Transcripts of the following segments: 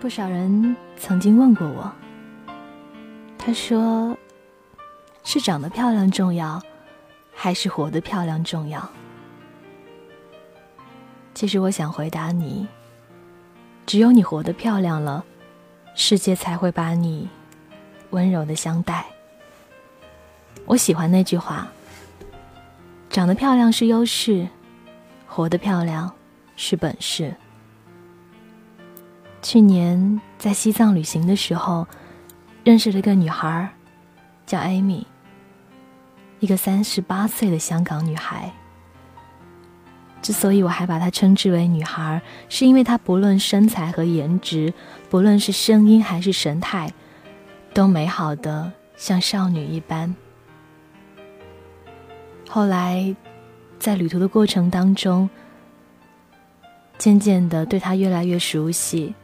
不少人曾经问过我，他说：“是长得漂亮重要，还是活得漂亮重要？”其实我想回答你：只有你活得漂亮了，世界才会把你温柔的相待。我喜欢那句话：“长得漂亮是优势，活得漂亮是本事。”去年在西藏旅行的时候，认识了一个女孩，叫艾米。一个三十八岁的香港女孩。之所以我还把她称之为女孩，是因为她不论身材和颜值，不论是声音还是神态，都美好的像少女一般。后来，在旅途的过程当中，渐渐的对她越来越熟悉。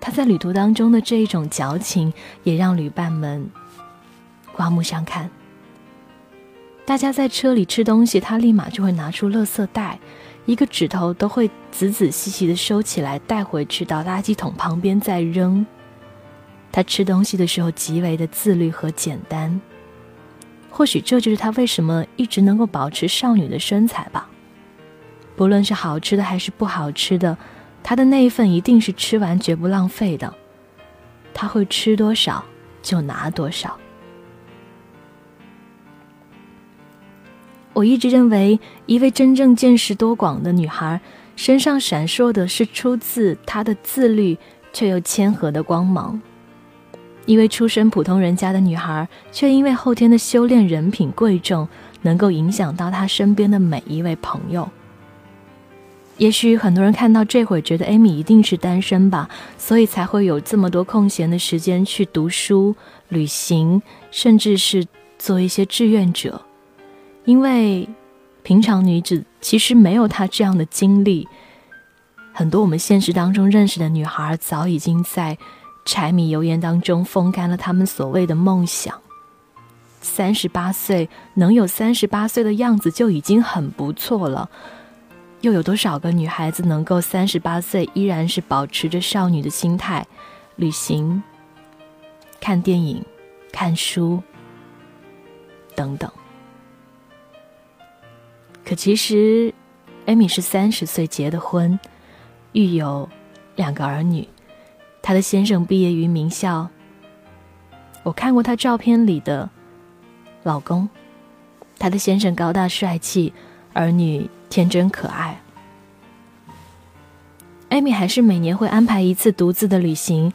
他在旅途当中的这一种矫情，也让旅伴们刮目相看。大家在车里吃东西，他立马就会拿出垃圾袋，一个指头都会仔仔细细的收起来，带回去到垃圾桶旁边再扔。他吃东西的时候极为的自律和简单，或许这就是他为什么一直能够保持少女的身材吧。不论是好吃的还是不好吃的。他的那一份一定是吃完绝不浪费的，他会吃多少就拿多少。我一直认为，一位真正见识多广的女孩身上闪烁的是出自她的自律却又谦和的光芒；一位出身普通人家的女孩，却因为后天的修炼人品贵重，能够影响到她身边的每一位朋友。也许很多人看到这会觉得艾米一定是单身吧，所以才会有这么多空闲的时间去读书、旅行，甚至是做一些志愿者。因为平常女子其实没有她这样的经历。很多我们现实当中认识的女孩，早已经在柴米油盐当中风干了他们所谓的梦想。三十八岁能有三十八岁的样子，就已经很不错了。又有多少个女孩子能够三十八岁依然是保持着少女的心态，旅行、看电影、看书等等？可其实，艾米是三十岁结的婚，育有两个儿女，她的先生毕业于名校。我看过她照片里的老公，她的先生高大帅气，儿女。天真可爱，艾米还是每年会安排一次独自的旅行。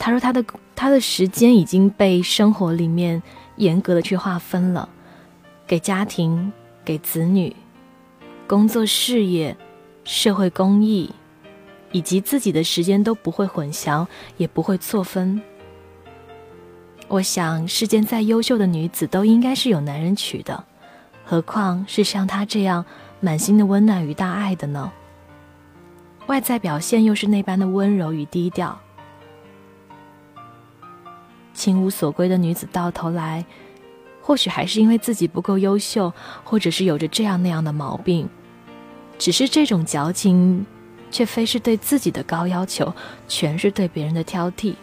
她说，她的她的时间已经被生活里面严格的去划分了，给家庭、给子女、工作、事业、社会公益，以及自己的时间都不会混淆，也不会错分。我想，世间再优秀的女子都应该是有男人娶的，何况是像她这样。满心的温暖与大爱的呢，外在表现又是那般的温柔与低调，情无所归的女子到头来，或许还是因为自己不够优秀，或者是有着这样那样的毛病，只是这种矫情，却非是对自己的高要求，全是对别人的挑剔。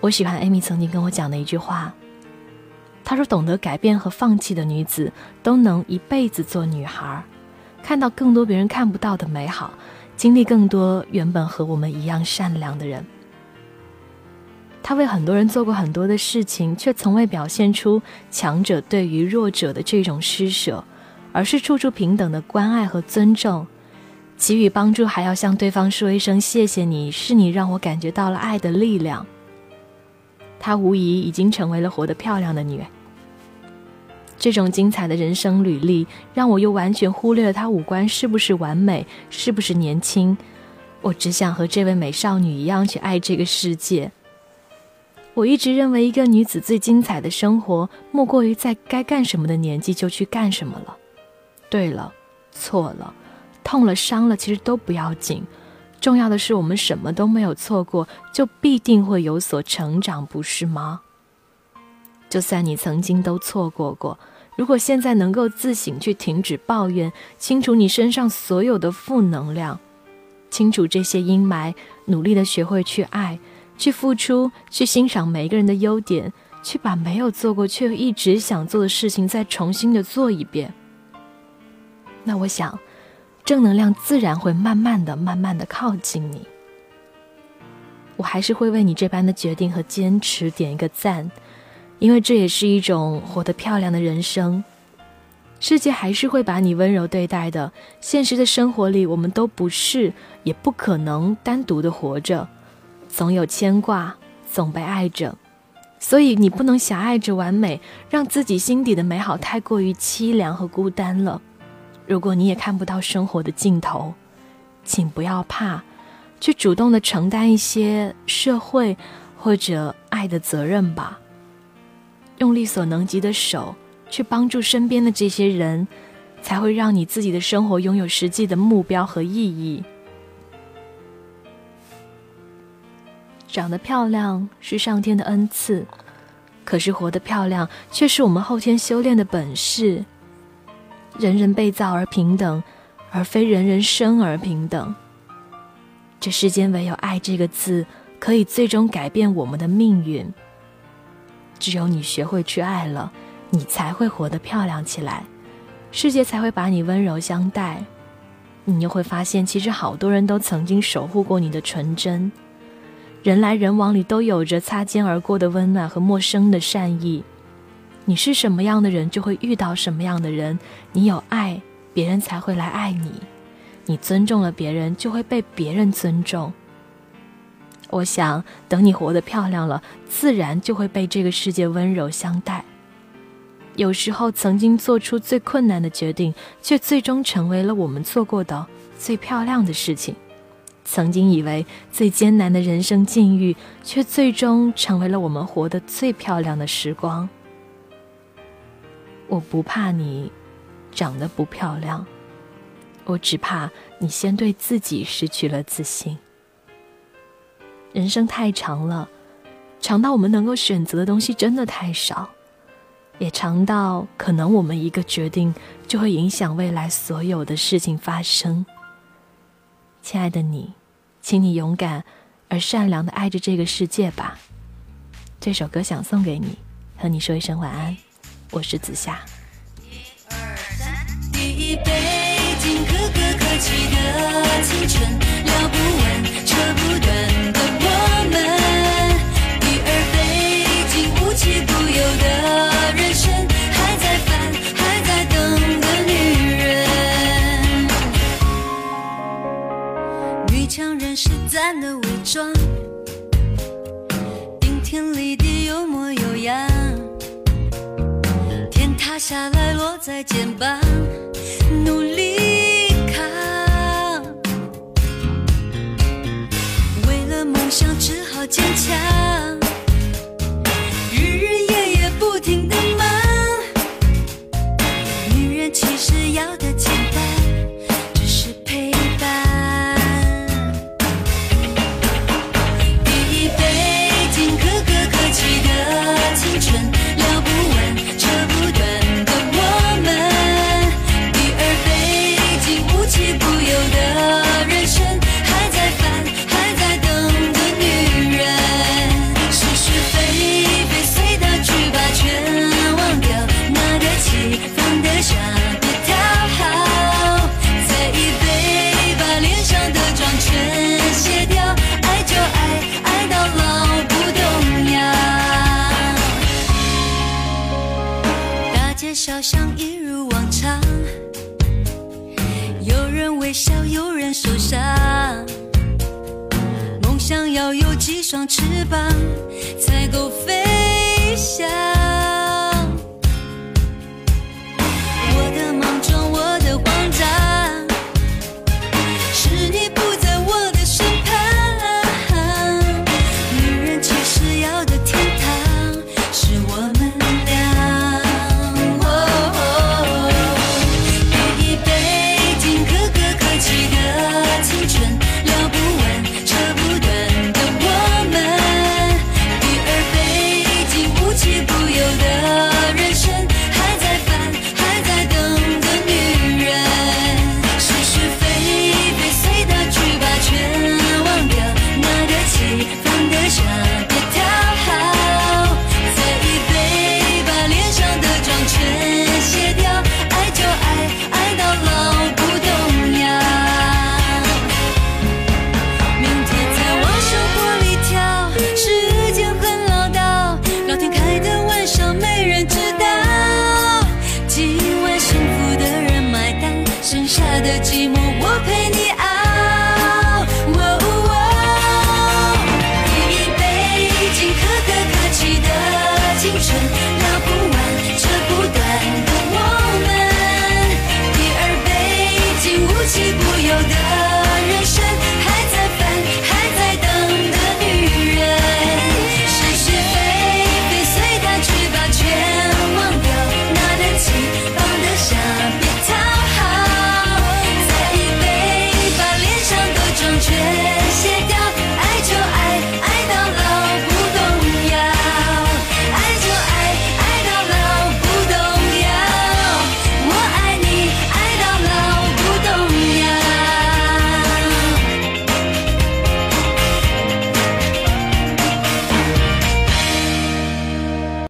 我喜欢艾米曾经跟我讲的一句话。她说：“懂得改变和放弃的女子，都能一辈子做女孩，看到更多别人看不到的美好，经历更多原本和我们一样善良的人。她为很多人做过很多的事情，却从未表现出强者对于弱者的这种施舍，而是处处平等的关爱和尊重，给予帮助还要向对方说一声谢谢，你是你让我感觉到了爱的力量。她无疑已经成为了活得漂亮的女人。”这种精彩的人生履历，让我又完全忽略了她五官是不是完美，是不是年轻。我只想和这位美少女一样去爱这个世界。我一直认为，一个女子最精彩的生活，莫过于在该干什么的年纪就去干什么了。对了，错了，痛了，伤了，其实都不要紧。重要的是，我们什么都没有错过，就必定会有所成长，不是吗？就算你曾经都错过过，如果现在能够自省，去停止抱怨，清除你身上所有的负能量，清除这些阴霾，努力的学会去爱，去付出，去欣赏每一个人的优点，去把没有做过却一直想做的事情再重新的做一遍。那我想，正能量自然会慢慢的、慢慢的靠近你。我还是会为你这般的决定和坚持点一个赞。因为这也是一种活得漂亮的人生，世界还是会把你温柔对待的。现实的生活里，我们都不是，也不可能单独的活着，总有牵挂，总被爱着。所以你不能狭隘着完美，让自己心底的美好太过于凄凉和孤单了。如果你也看不到生活的尽头，请不要怕，去主动的承担一些社会或者爱的责任吧。用力所能及的手去帮助身边的这些人，才会让你自己的生活拥有实际的目标和意义。长得漂亮是上天的恩赐，可是活得漂亮却是我们后天修炼的本事。人人被造而平等，而非人人生而平等。这世间唯有爱这个字，可以最终改变我们的命运。只有你学会去爱了，你才会活得漂亮起来，世界才会把你温柔相待。你又会发现，其实好多人都曾经守护过你的纯真。人来人往里都有着擦肩而过的温暖和陌生的善意。你是什么样的人，就会遇到什么样的人。你有爱，别人才会来爱你；你尊重了别人，就会被别人尊重。我想，等你活得漂亮了，自然就会被这个世界温柔相待。有时候，曾经做出最困难的决定，却最终成为了我们做过的最漂亮的事情；曾经以为最艰难的人生境遇，却最终成为了我们活得最漂亮的时光。我不怕你长得不漂亮，我只怕你先对自己失去了自信。人生太长了，长到我们能够选择的东西真的太少，也长到可能我们一个决定就会影响未来所有的事情发生。亲爱的你，请你勇敢而善良的爱着这个世界吧。这首歌想送给你，和你说一声晚安。我是子夏。一杯下来落在肩膀，努力扛，为了梦想只好坚强，好像一如往常，有人微笑，有人受伤。梦想要有几双翅膀，才够飞翔。